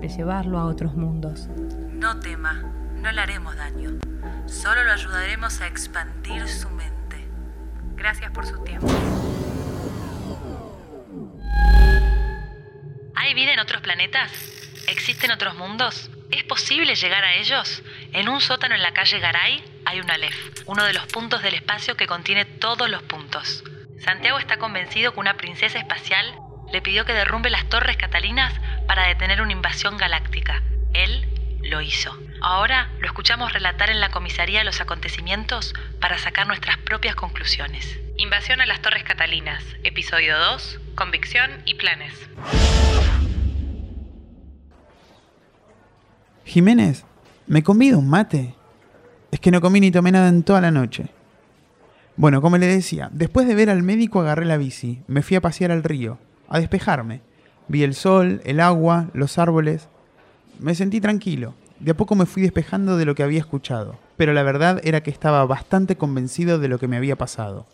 de llevarlo a otros mundos. no tema, no le haremos daño. Solo lo ayudaremos a expandir su mente. Gracias por su tiempo. ¿Hay vida en otros planetas? ¿Existen otros mundos? ¿Es posible llegar a ellos? En un sótano en la calle Garay hay un Aleph, uno de los puntos del espacio que contiene todos los puntos. Santiago está convencido que una princesa espacial le pidió que derrumbe las torres catalinas para detener una invasión galáctica. Él lo hizo. Ahora lo escuchamos relatar en la comisaría los acontecimientos para sacar nuestras propias conclusiones. Invasión a las Torres Catalinas, episodio 2, convicción y planes. Jiménez, ¿me convida un mate? Es que no comí ni tomé nada en toda la noche. Bueno, como le decía, después de ver al médico agarré la bici, me fui a pasear al río, a despejarme. Vi el sol, el agua, los árboles. Me sentí tranquilo. De a poco me fui despejando de lo que había escuchado, pero la verdad era que estaba bastante convencido de lo que me había pasado.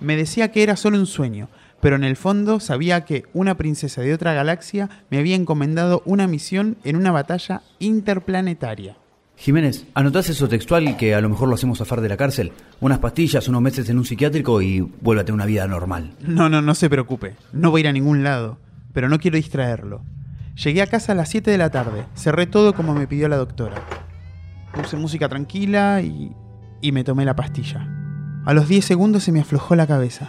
Me decía que era solo un sueño, pero en el fondo sabía que una princesa de otra galaxia me había encomendado una misión en una batalla interplanetaria. Jiménez, anotás eso textual que a lo mejor lo hacemos zafar de la cárcel. Unas pastillas, unos meses en un psiquiátrico y vuélvate a una vida normal. No, no, no se preocupe. No voy a ir a ningún lado, pero no quiero distraerlo. Llegué a casa a las 7 de la tarde. Cerré todo como me pidió la doctora. Puse música tranquila y, y me tomé la pastilla. A los 10 segundos se me aflojó la cabeza.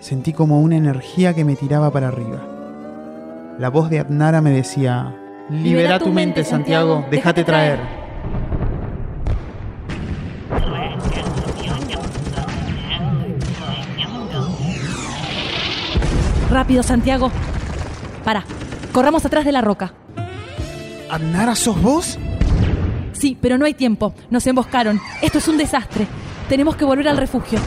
Sentí como una energía que me tiraba para arriba. La voz de Adnara me decía, Libera tu mente, Santiago, déjate traer. Rápido, Santiago. Para. Corramos atrás de la roca. ¿Adnara sos vos? Sí, pero no hay tiempo. Nos emboscaron. Esto es un desastre. Tenemos que volver al refugio.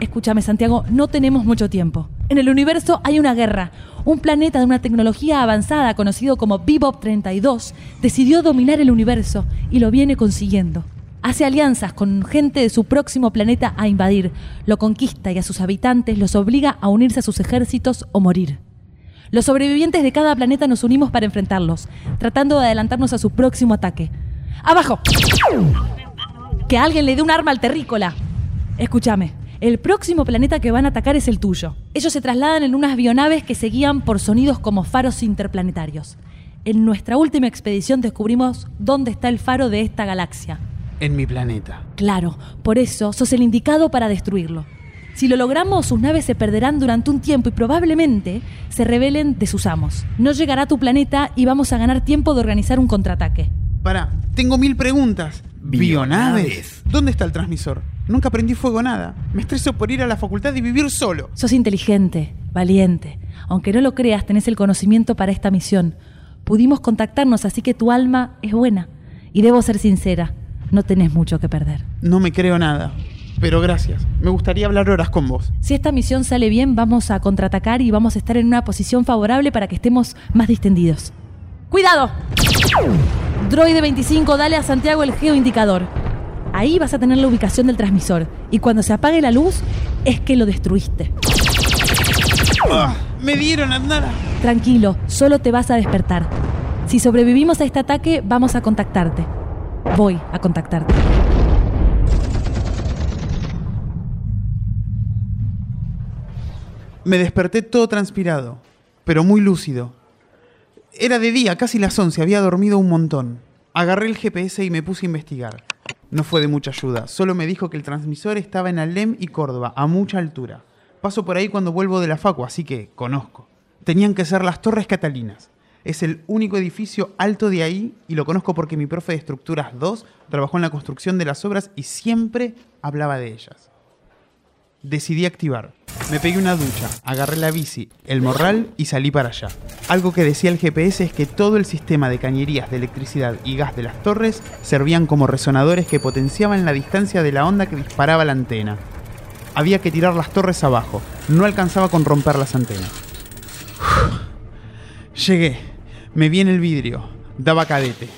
Escúchame, Santiago, no tenemos mucho tiempo. En el universo hay una guerra. Un planeta de una tecnología avanzada conocido como Bebop 32 decidió dominar el universo y lo viene consiguiendo. Hace alianzas con gente de su próximo planeta a invadir, lo conquista y a sus habitantes los obliga a unirse a sus ejércitos o morir. Los sobrevivientes de cada planeta nos unimos para enfrentarlos, tratando de adelantarnos a su próximo ataque. ¡Abajo! Que alguien le dé un arma al terrícola. Escúchame, el próximo planeta que van a atacar es el tuyo. Ellos se trasladan en unas bionaves que se guían por sonidos como faros interplanetarios. En nuestra última expedición descubrimos dónde está el faro de esta galaxia. En mi planeta. Claro, por eso sos el indicado para destruirlo. Si lo logramos, sus naves se perderán durante un tiempo y probablemente se rebelen de sus amos. No llegará a tu planeta y vamos a ganar tiempo de organizar un contraataque. Para, tengo mil preguntas. Bionaves. ¿Dónde está el transmisor? Nunca prendí fuego nada. Me estreso por ir a la facultad y vivir solo. Sos inteligente, valiente. Aunque no lo creas, tenés el conocimiento para esta misión. Pudimos contactarnos, así que tu alma es buena. Y debo ser sincera, no tenés mucho que perder. No me creo nada. Pero gracias. Me gustaría hablar horas con vos. Si esta misión sale bien, vamos a contraatacar y vamos a estar en una posición favorable para que estemos más distendidos. ¡Cuidado! Droide 25, dale a Santiago el geoindicador. Ahí vas a tener la ubicación del transmisor. Y cuando se apague la luz, es que lo destruiste. Ah, me dieron, Adnara. Tranquilo, solo te vas a despertar. Si sobrevivimos a este ataque, vamos a contactarte. Voy a contactarte. Me desperté todo transpirado, pero muy lúcido. Era de día, casi las 11, había dormido un montón. Agarré el GPS y me puse a investigar. No fue de mucha ayuda, solo me dijo que el transmisor estaba en Alem y Córdoba, a mucha altura. Paso por ahí cuando vuelvo de la Facu, así que conozco. Tenían que ser las Torres Catalinas. Es el único edificio alto de ahí y lo conozco porque mi profe de Estructuras 2 trabajó en la construcción de las obras y siempre hablaba de ellas. Decidí activar. Me pegué una ducha, agarré la bici, el morral y salí para allá. Algo que decía el GPS es que todo el sistema de cañerías de electricidad y gas de las torres servían como resonadores que potenciaban la distancia de la onda que disparaba la antena. Había que tirar las torres abajo, no alcanzaba con romper las antenas. Llegué, me vi en el vidrio, daba cadete.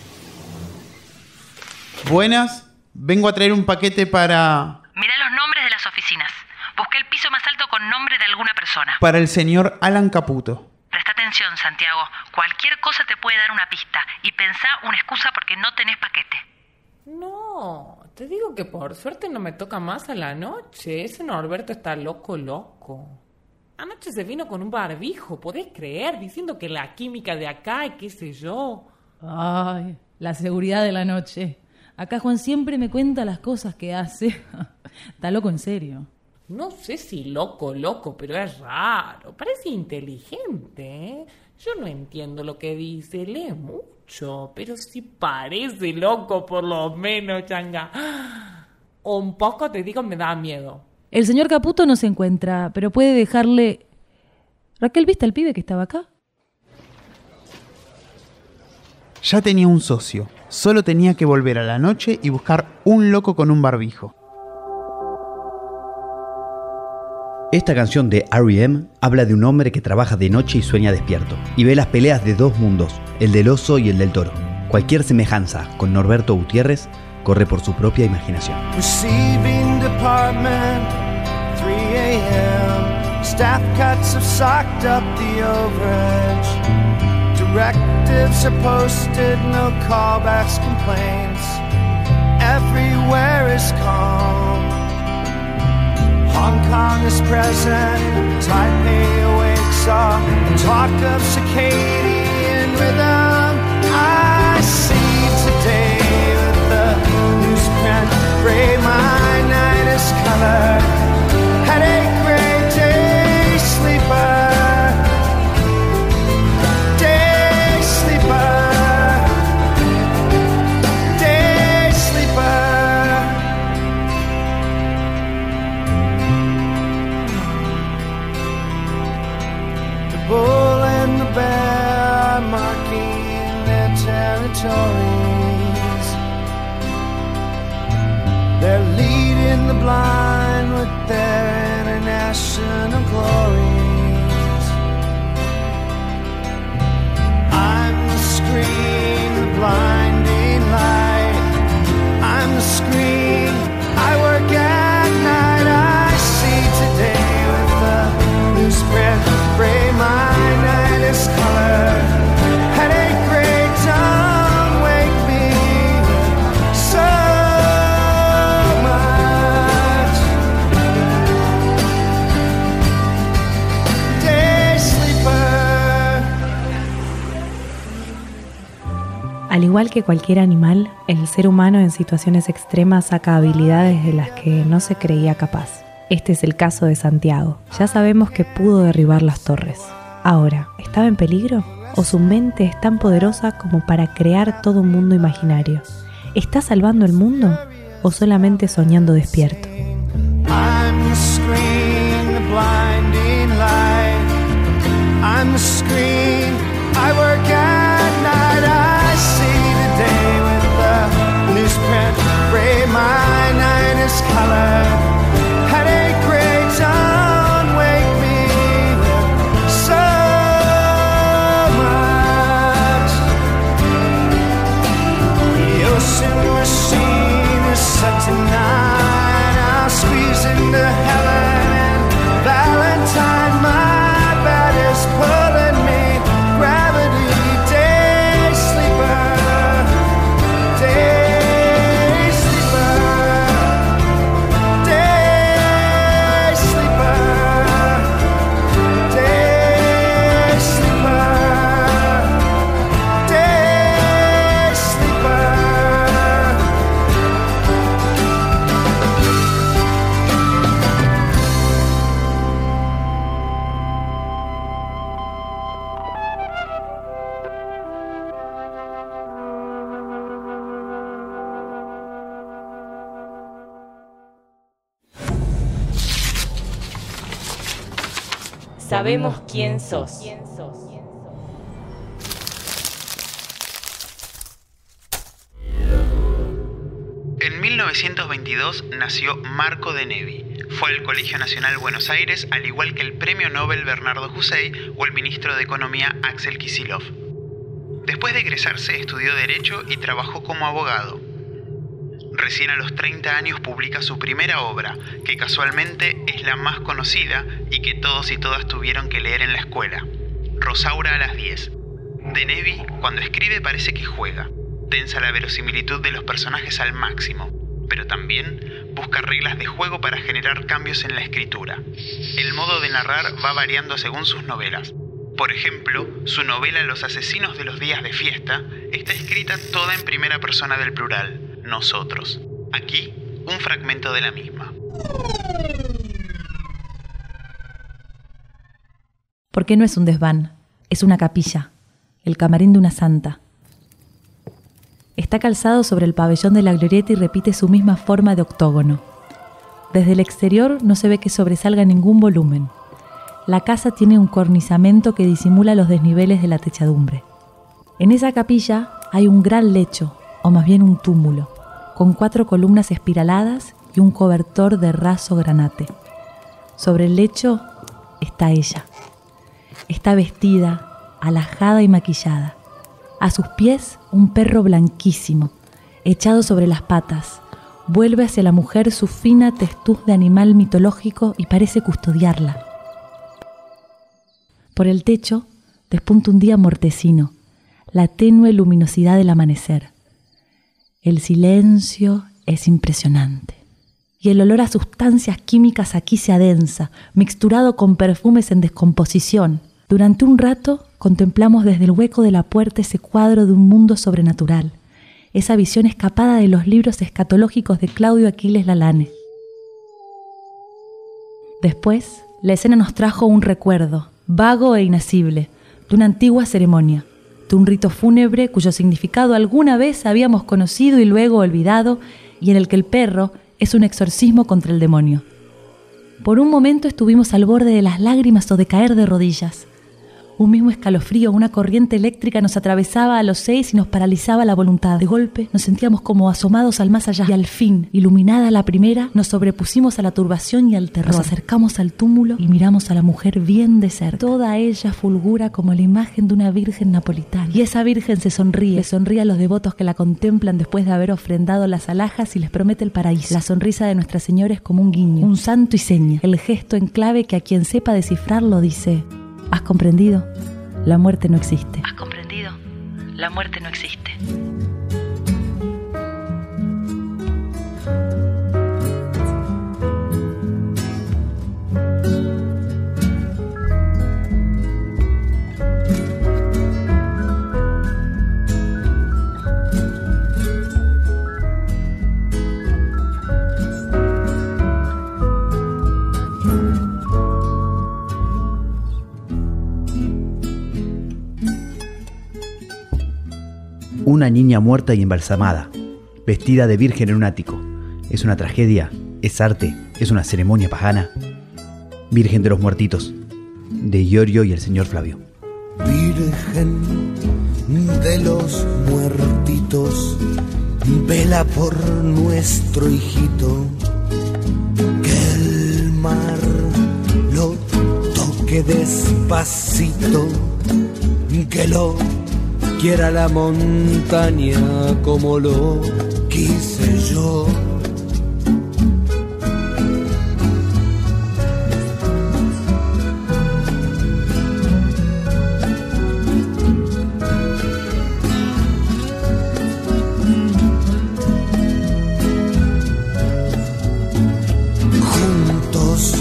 Buenas, vengo a traer un paquete para... Mirá los nombres de las oficinas. Busqué el piso más alto con nombre de alguna persona. para el señor Alan Caputo. Presta atención, Santiago. Cualquier cosa te puede dar una pista. Y pensá una excusa porque no tenés paquete. No, te digo que por suerte no me toca más a la noche. Ese Norberto está loco, loco. Anoche se vino con un barbijo, ¿podés creer? Diciendo que la química de acá y qué sé yo. Ay, la seguridad de la noche. Acá Juan siempre me cuenta las cosas que hace. Está loco en serio. No sé si loco, loco, pero es raro. Parece inteligente, ¿eh? Yo no entiendo lo que dice, lee mucho, pero sí parece loco por lo menos, changa. O un poco, te digo, me da miedo. El señor Caputo no se encuentra, pero puede dejarle... Raquel, ¿viste al pibe que estaba acá? Ya tenía un socio, solo tenía que volver a la noche y buscar un loco con un barbijo. Esta canción de R.E.M. habla de un hombre que trabaja de noche y sueña despierto, y ve las peleas de dos mundos, el del oso y el del toro. Cualquier semejanza con Norberto Gutiérrez corre por su propia imaginación. Receiving department, 3 a.m. Staff cuts have socked up the overage. Directives are posted, no callbacks, complaints. Everywhere is calm. Hong Kong is present, Taipei awakes all talk of circadian rhythm. I see today with the newsprint gray, my night is color. Igual que cualquier animal, el ser humano en situaciones extremas saca habilidades de las que no se creía capaz. Este es el caso de Santiago. Ya sabemos que pudo derribar las torres. Ahora, ¿estaba en peligro? ¿O su mente es tan poderosa como para crear todo un mundo imaginario? ¿Está salvando el mundo? ¿O solamente soñando despierto? I'm my night is colored had a great time. Sabemos quién sos. En 1922 nació Marco de Nevi. Fue al Colegio Nacional Buenos Aires, al igual que el premio Nobel Bernardo Hussein o el ministro de Economía Axel Kisilov. Después de egresarse, estudió Derecho y trabajó como abogado. Recién a los 30 años publica su primera obra, que casualmente es la más conocida y que todos y todas tuvieron que leer en la escuela, Rosaura a las 10. De Nevi, cuando escribe parece que juega, tensa la verosimilitud de los personajes al máximo, pero también busca reglas de juego para generar cambios en la escritura. El modo de narrar va variando según sus novelas. Por ejemplo, su novela Los asesinos de los días de fiesta está escrita toda en primera persona del plural, nosotros. Aquí, un fragmento de la misma. ¿Por qué no es un desván? Es una capilla, el camarín de una santa. Está calzado sobre el pabellón de la glorieta y repite su misma forma de octógono. Desde el exterior no se ve que sobresalga ningún volumen. La casa tiene un cornizamento que disimula los desniveles de la techadumbre. En esa capilla hay un gran lecho, o más bien un túmulo, con cuatro columnas espiraladas y un cobertor de raso granate. Sobre el lecho está ella. Está vestida, alajada y maquillada. A sus pies un perro blanquísimo, echado sobre las patas. Vuelve hacia la mujer su fina testuz de animal mitológico y parece custodiarla. Por el techo despunta un día mortecino, la tenue luminosidad del amanecer. El silencio es impresionante. Y el olor a sustancias químicas aquí se adensa, mixturado con perfumes en descomposición. Durante un rato contemplamos desde el hueco de la puerta ese cuadro de un mundo sobrenatural, esa visión escapada de los libros escatológicos de Claudio Aquiles Lalane. Después, la escena nos trajo un recuerdo, vago e inacible, de una antigua ceremonia un rito fúnebre cuyo significado alguna vez habíamos conocido y luego olvidado, y en el que el perro es un exorcismo contra el demonio. Por un momento estuvimos al borde de las lágrimas o de caer de rodillas. Un mismo escalofrío, una corriente eléctrica nos atravesaba a los seis y nos paralizaba la voluntad. De golpe nos sentíamos como asomados al más allá y al fin, iluminada la primera, nos sobrepusimos a la turbación y al terror. Nos acercamos al túmulo y miramos a la mujer bien de cerca. Toda ella fulgura como la imagen de una virgen napolitana. Y esa virgen se sonríe, le sonríe a los devotos que la contemplan después de haber ofrendado las alhajas y les promete el paraíso. La sonrisa de Nuestra Señora es como un guiño, un santo y seña, el gesto en clave que a quien sepa descifrarlo dice, ¿Has comprendido? La muerte no existe. ¿Has comprendido? La muerte no existe. Una niña muerta y embalsamada, vestida de virgen en un ático. ¿Es una tragedia? ¿Es arte? ¿Es una ceremonia pagana? Virgen de los Muertitos, de Iorio y el señor Flavio. Virgen de los Muertitos, vela por nuestro hijito, que el mar lo toque despacito, que lo quiera la montaña como lo quise yo. Juntos,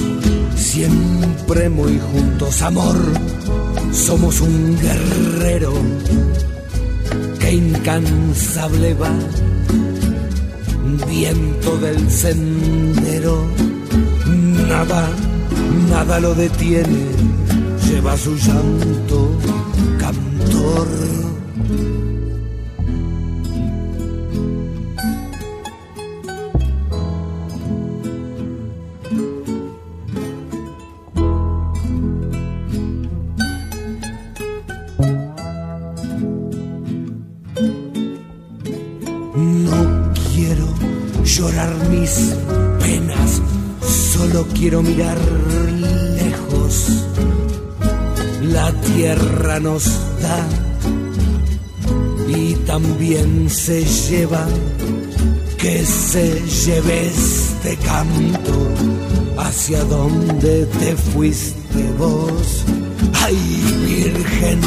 siempre muy juntos, amor, somos un guerrero incansable va, viento del sendero, nada, nada lo detiene, lleva su llanto, cantor. Penas, solo quiero mirar lejos. La tierra nos da y también se lleva que se lleve este canto hacia donde te fuiste vos. Ay, Virgen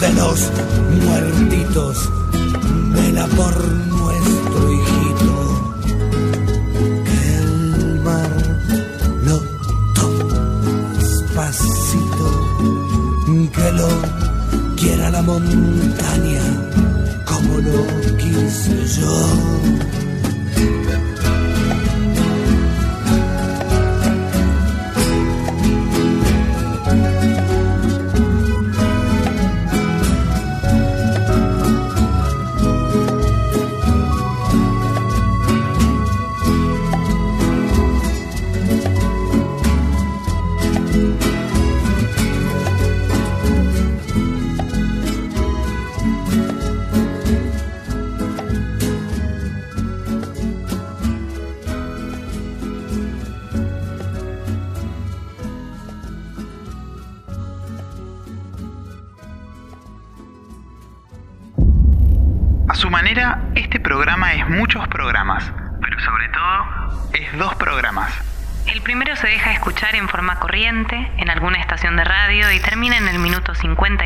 de los muertitos, vela por nuestro montaña como lo quise yo.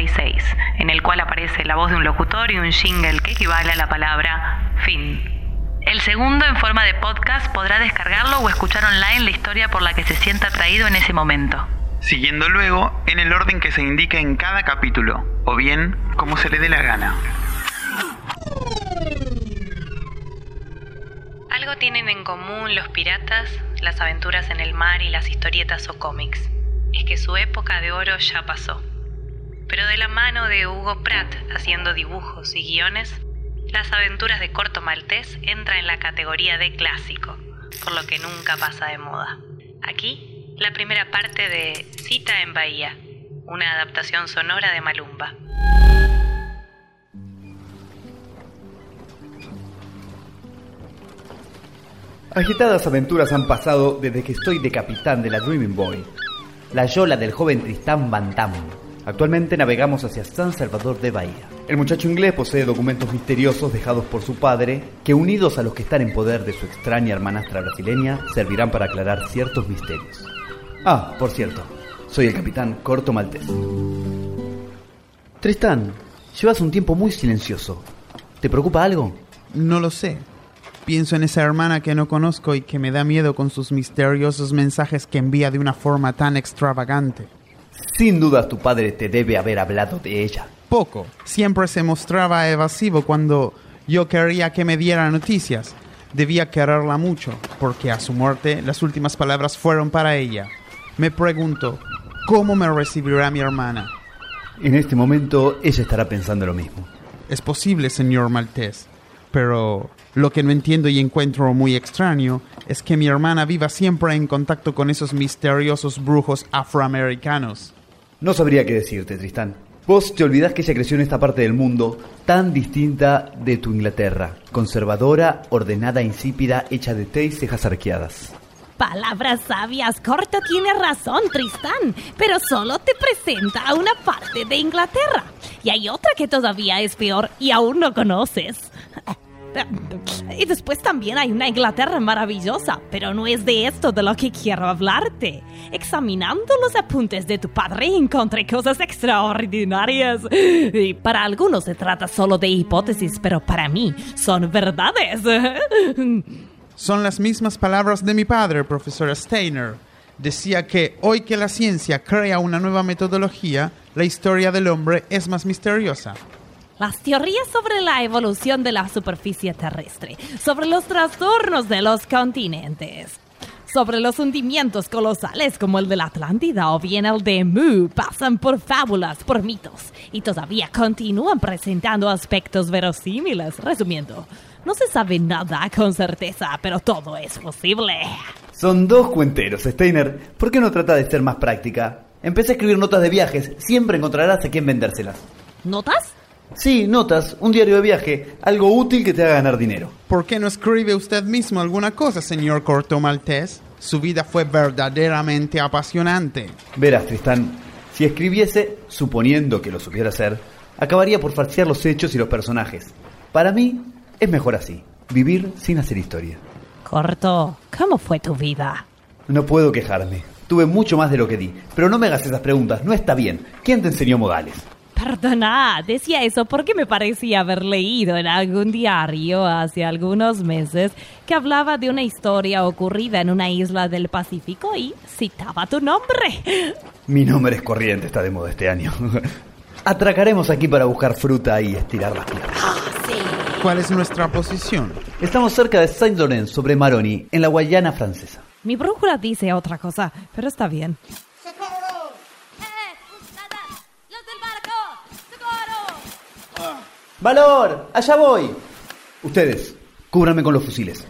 56, en el cual aparece la voz de un locutor y un jingle que equivale a la palabra fin. El segundo, en forma de podcast, podrá descargarlo o escuchar online la historia por la que se sienta atraído en ese momento. Siguiendo luego en el orden que se indica en cada capítulo, o bien como se le dé la gana. Algo tienen en común los piratas, las aventuras en el mar y las historietas o cómics. Es que su época de oro ya pasó. Pero de la mano de Hugo Pratt haciendo dibujos y guiones, las aventuras de Corto Maltés entra en la categoría de clásico, por lo que nunca pasa de moda. Aquí, la primera parte de Cita en Bahía, una adaptación sonora de Malumba. Agitadas aventuras han pasado desde que estoy de capitán de la Dreaming Boy, la yola del joven Tristán Van Damme. Actualmente navegamos hacia San Salvador de Bahía. El muchacho inglés posee documentos misteriosos dejados por su padre que unidos a los que están en poder de su extraña hermanastra brasileña servirán para aclarar ciertos misterios. Ah, por cierto, soy el capitán Corto Maltés. Tristán, llevas un tiempo muy silencioso. ¿Te preocupa algo? No lo sé. Pienso en esa hermana que no conozco y que me da miedo con sus misteriosos mensajes que envía de una forma tan extravagante. Sin duda tu padre te debe haber hablado de ella. Poco. Siempre se mostraba evasivo cuando yo quería que me diera noticias. Debía quererla mucho, porque a su muerte las últimas palabras fueron para ella. Me pregunto, ¿cómo me recibirá mi hermana? En este momento ella estará pensando lo mismo. Es posible, señor Maltés, pero lo que no entiendo y encuentro muy extraño es que mi hermana viva siempre en contacto con esos misteriosos brujos afroamericanos. No sabría qué decirte, Tristán. Vos te olvidás que ella creció en esta parte del mundo tan distinta de tu Inglaterra, conservadora, ordenada, insípida, hecha de té y cejas arqueadas. Palabras sabias, Corto tiene razón, Tristán, pero solo te presenta a una parte de Inglaterra. Y hay otra que todavía es peor y aún no conoces. Y después también hay una Inglaterra maravillosa, pero no es de esto de lo que quiero hablarte. Examinando los apuntes de tu padre encontré cosas extraordinarias. Y para algunos se trata solo de hipótesis, pero para mí son verdades. Son las mismas palabras de mi padre, profesor Steiner. Decía que hoy que la ciencia crea una nueva metodología, la historia del hombre es más misteriosa. Las teorías sobre la evolución de la superficie terrestre, sobre los trastornos de los continentes, sobre los hundimientos colosales como el de la Atlántida o bien el de Mu pasan por fábulas, por mitos y todavía continúan presentando aspectos verosímiles. Resumiendo, no se sabe nada con certeza, pero todo es posible. Son dos cuenteros, Steiner. ¿Por qué no trata de ser más práctica? Empecé a escribir notas de viajes. Siempre encontrarás a quien vendérselas. ¿Notas? Sí, notas, un diario de viaje, algo útil que te haga ganar dinero. ¿Por qué no escribe usted mismo alguna cosa, señor Corto Maltés? Su vida fue verdaderamente apasionante. Verás, Tristán, si escribiese, suponiendo que lo supiera hacer, acabaría por falsear los hechos y los personajes. Para mí, es mejor así, vivir sin hacer historia. Corto, ¿cómo fue tu vida? No puedo quejarme. Tuve mucho más de lo que di. Pero no me hagas esas preguntas, no está bien. ¿Quién te enseñó modales? Perdona, decía eso porque me parecía haber leído en algún diario hace algunos meses que hablaba de una historia ocurrida en una isla del Pacífico y citaba tu nombre. Mi nombre es Corriente, está de moda este año. Atracaremos aquí para buscar fruta y estirar las piernas. ¿Cuál es nuestra posición? Estamos cerca de Saint-Laurent, sobre Maroni, en la Guayana francesa. Mi brújula dice otra cosa, pero está bien. ¡Valor! ¡Allá voy! Ustedes, cúbranme con los fusiles.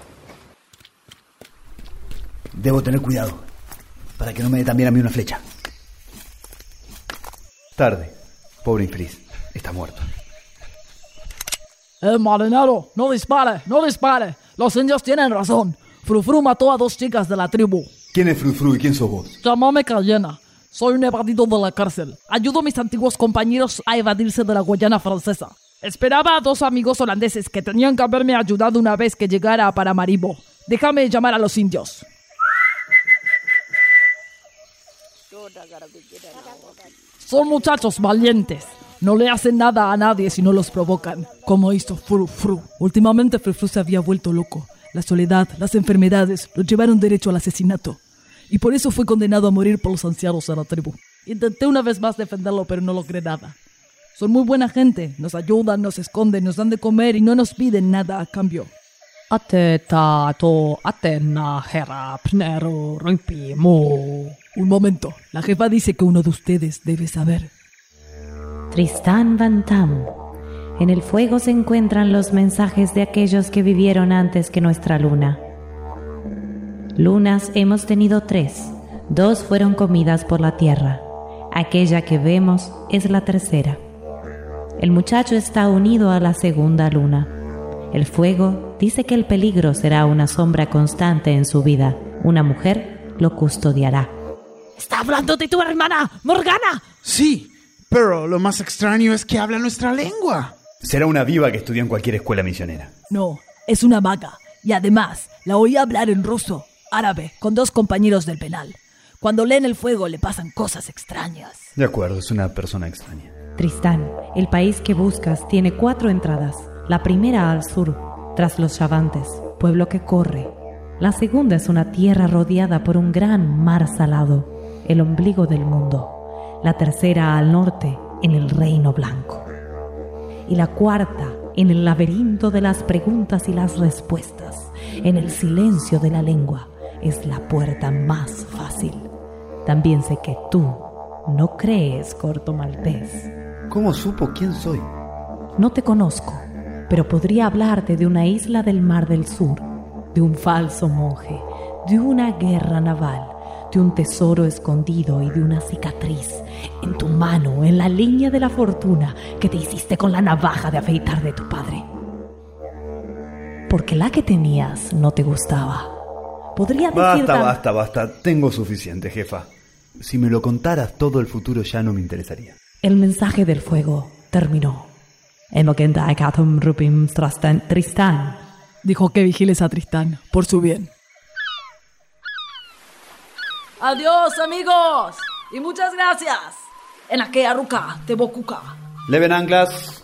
Debo tener cuidado, para que no me dé también a mí una flecha. Tarde. Pobre infeliz. Está muerto. Eh, marinero, no dispare, no dispare. Los indios tienen razón. Frufru mató a dos chicas de la tribu. ¿Quién es Frufru y quién sos vos? Llámame Cayena. Soy un evadido de la cárcel. Ayudo a mis antiguos compañeros a evadirse de la Guayana francesa. Esperaba a dos amigos holandeses que tenían que haberme ayudado una vez que llegara a Paramaribo. Déjame llamar a los indios. Son muchachos valientes. No le hacen nada a nadie si no los provocan, como hizo Fru Fru. Últimamente Fru Fru se había vuelto loco. La soledad, las enfermedades, lo llevaron derecho al asesinato. Y por eso fue condenado a morir por los ancianos de la tribu. Intenté una vez más defenderlo, pero no logré nada. Son muy buena gente, nos ayudan, nos esconden, nos dan de comer y no nos piden nada a cambio. Un momento, la jefa dice que uno de ustedes debe saber. Tristán Van Tam. En el fuego se encuentran los mensajes de aquellos que vivieron antes que nuestra luna. Lunas hemos tenido tres. Dos fueron comidas por la tierra. Aquella que vemos es la tercera. El muchacho está unido a la segunda luna. El fuego dice que el peligro será una sombra constante en su vida. Una mujer lo custodiará. ¡Está hablando de tu hermana, Morgana! Sí, pero lo más extraño es que habla nuestra lengua. Será una viva que estudió en cualquier escuela misionera. No, es una maga. Y además, la oí hablar en ruso, árabe, con dos compañeros del penal. Cuando leen el fuego le pasan cosas extrañas. De acuerdo, es una persona extraña. Tristán, el país que buscas tiene cuatro entradas. La primera al sur, tras los Chavantes, pueblo que corre. La segunda es una tierra rodeada por un gran mar salado, el ombligo del mundo. La tercera al norte, en el Reino Blanco. Y la cuarta, en el laberinto de las preguntas y las respuestas, en el silencio de la lengua, es la puerta más fácil. También sé que tú no crees, corto maltés. ¿Cómo supo quién soy? No te conozco, pero podría hablarte de una isla del Mar del Sur, de un falso monje, de una guerra naval, de un tesoro escondido y de una cicatriz en tu mano, en la línea de la fortuna que te hiciste con la navaja de afeitar de tu padre. Porque la que tenías no te gustaba. Podría decir Basta, tan- basta, basta. Tengo suficiente, jefa. Si me lo contaras todo el futuro ya no me interesaría. El mensaje del fuego terminó. Emokendaikatum rupim trastan- Tristán. Dijo que vigiles a Tristán, por su bien. Adiós, amigos. Y muchas gracias. En aquella ruca, te bocuca. Leven anclas.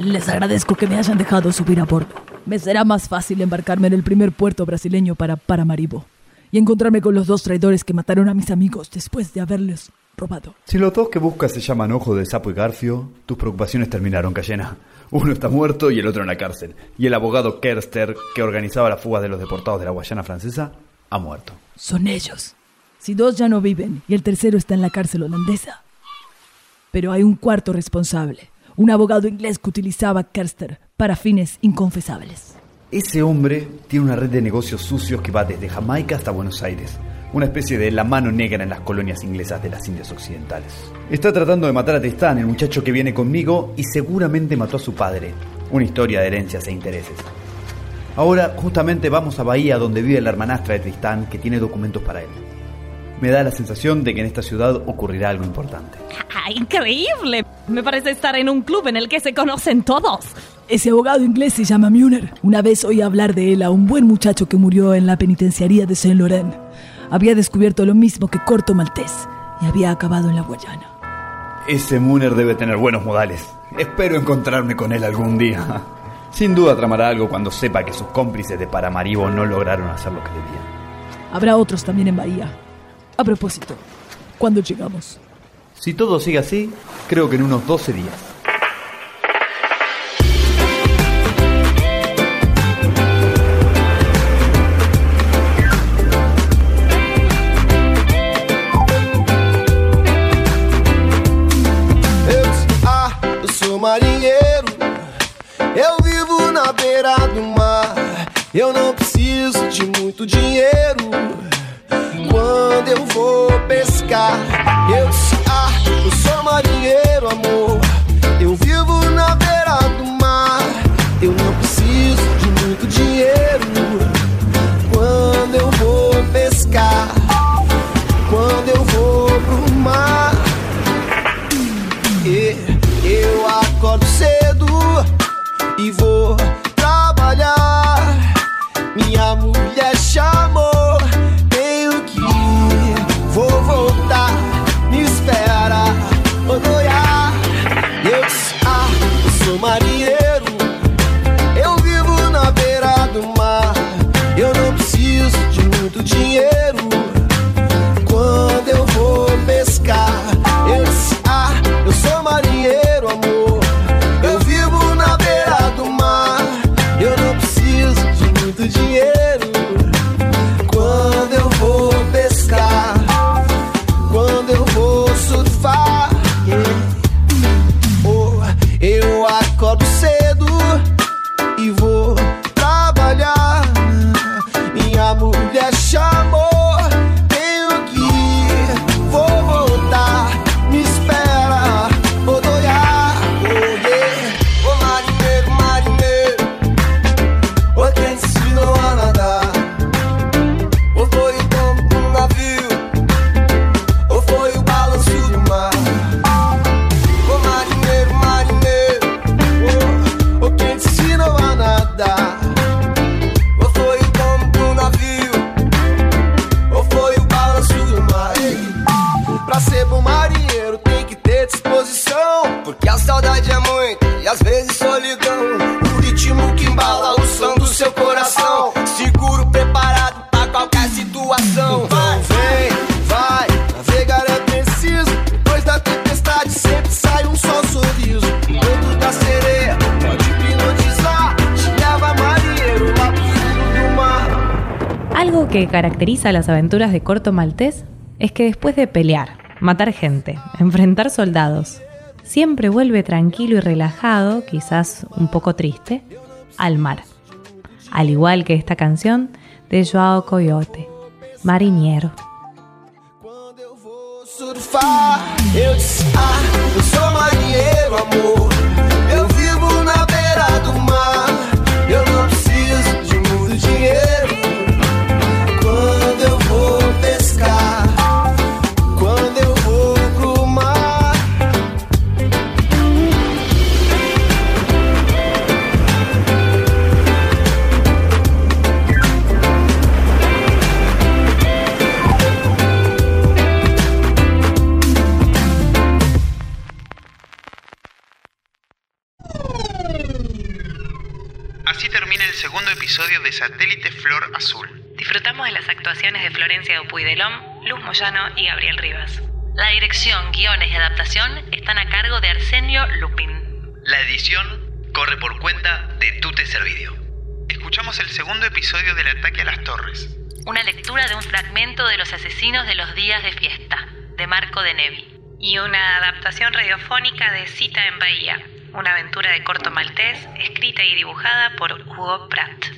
Les agradezco que me hayan dejado subir a bordo. Me será más fácil embarcarme en el primer puerto brasileño para Paramaribo y encontrarme con los dos traidores que mataron a mis amigos después de haberles Si los dos que buscas se llaman Ojo de Sapo y Garfio, tus preocupaciones terminaron, Cayena. Uno está muerto y el otro en la cárcel. Y el abogado Kerster, que organizaba la fuga de los deportados de la Guayana francesa, ha muerto. Son ellos. Si dos ya no viven y el tercero está en la cárcel holandesa. Pero hay un cuarto responsable, un abogado inglés que utilizaba a Kerster para fines inconfesables. Ese hombre tiene una red de negocios sucios que va desde Jamaica hasta Buenos Aires. Una especie de la mano negra en las colonias inglesas de las Indias Occidentales. Está tratando de matar a Tristán, el muchacho que viene conmigo, y seguramente mató a su padre. Una historia de herencias e intereses. Ahora justamente vamos a Bahía donde vive la hermanastra de Tristán que tiene documentos para él. Me da la sensación de que en esta ciudad ocurrirá algo importante. ¡Ah, ¡Increíble! Me parece estar en un club en el que se conocen todos. Ese abogado inglés se llama Muner. Una vez oí hablar de él a un buen muchacho que murió en la penitenciaría de Saint Laurent. Había descubierto lo mismo que Corto Maltés y había acabado en la Guayana. Ese Muner debe tener buenos modales. Espero encontrarme con él algún día. Sin duda tramará algo cuando sepa que sus cómplices de Paramaribo no lograron hacer lo que debían. Habrá otros también en Bahía. A propósito, ¿cuándo llegamos? Si todo sigue así, creo que en unos 12 días. Eu não preciso de muito dinheiro. Quando eu vou pescar, eu, ah, eu sou marinheiro, amor. Eu vivo na beira do mar. Eu não preciso de muito dinheiro. Quando eu vou pescar, quando eu vou pro mar. Caracteriza las aventuras de Corto Maltés es que después de pelear, matar gente, enfrentar soldados, siempre vuelve tranquilo y relajado, quizás un poco triste, al mar. Al igual que esta canción de Joao Coyote, disse, ah, marinheiro. Episodio de Satélite Flor Azul. Disfrutamos de las actuaciones de Florencia Dupuy de Lom, Luz Moyano y Gabriel Rivas. La dirección, guiones y adaptación están a cargo de Arsenio Lupin. La edición corre por cuenta de Tute Servidio. Escuchamos el segundo episodio del ataque a las torres. Una lectura de un fragmento de Los asesinos de los días de fiesta, de Marco de Nevi. Y una adaptación radiofónica de Cita en Bahía, una aventura de corto maltés escrita y dibujada por Hugo Pratt.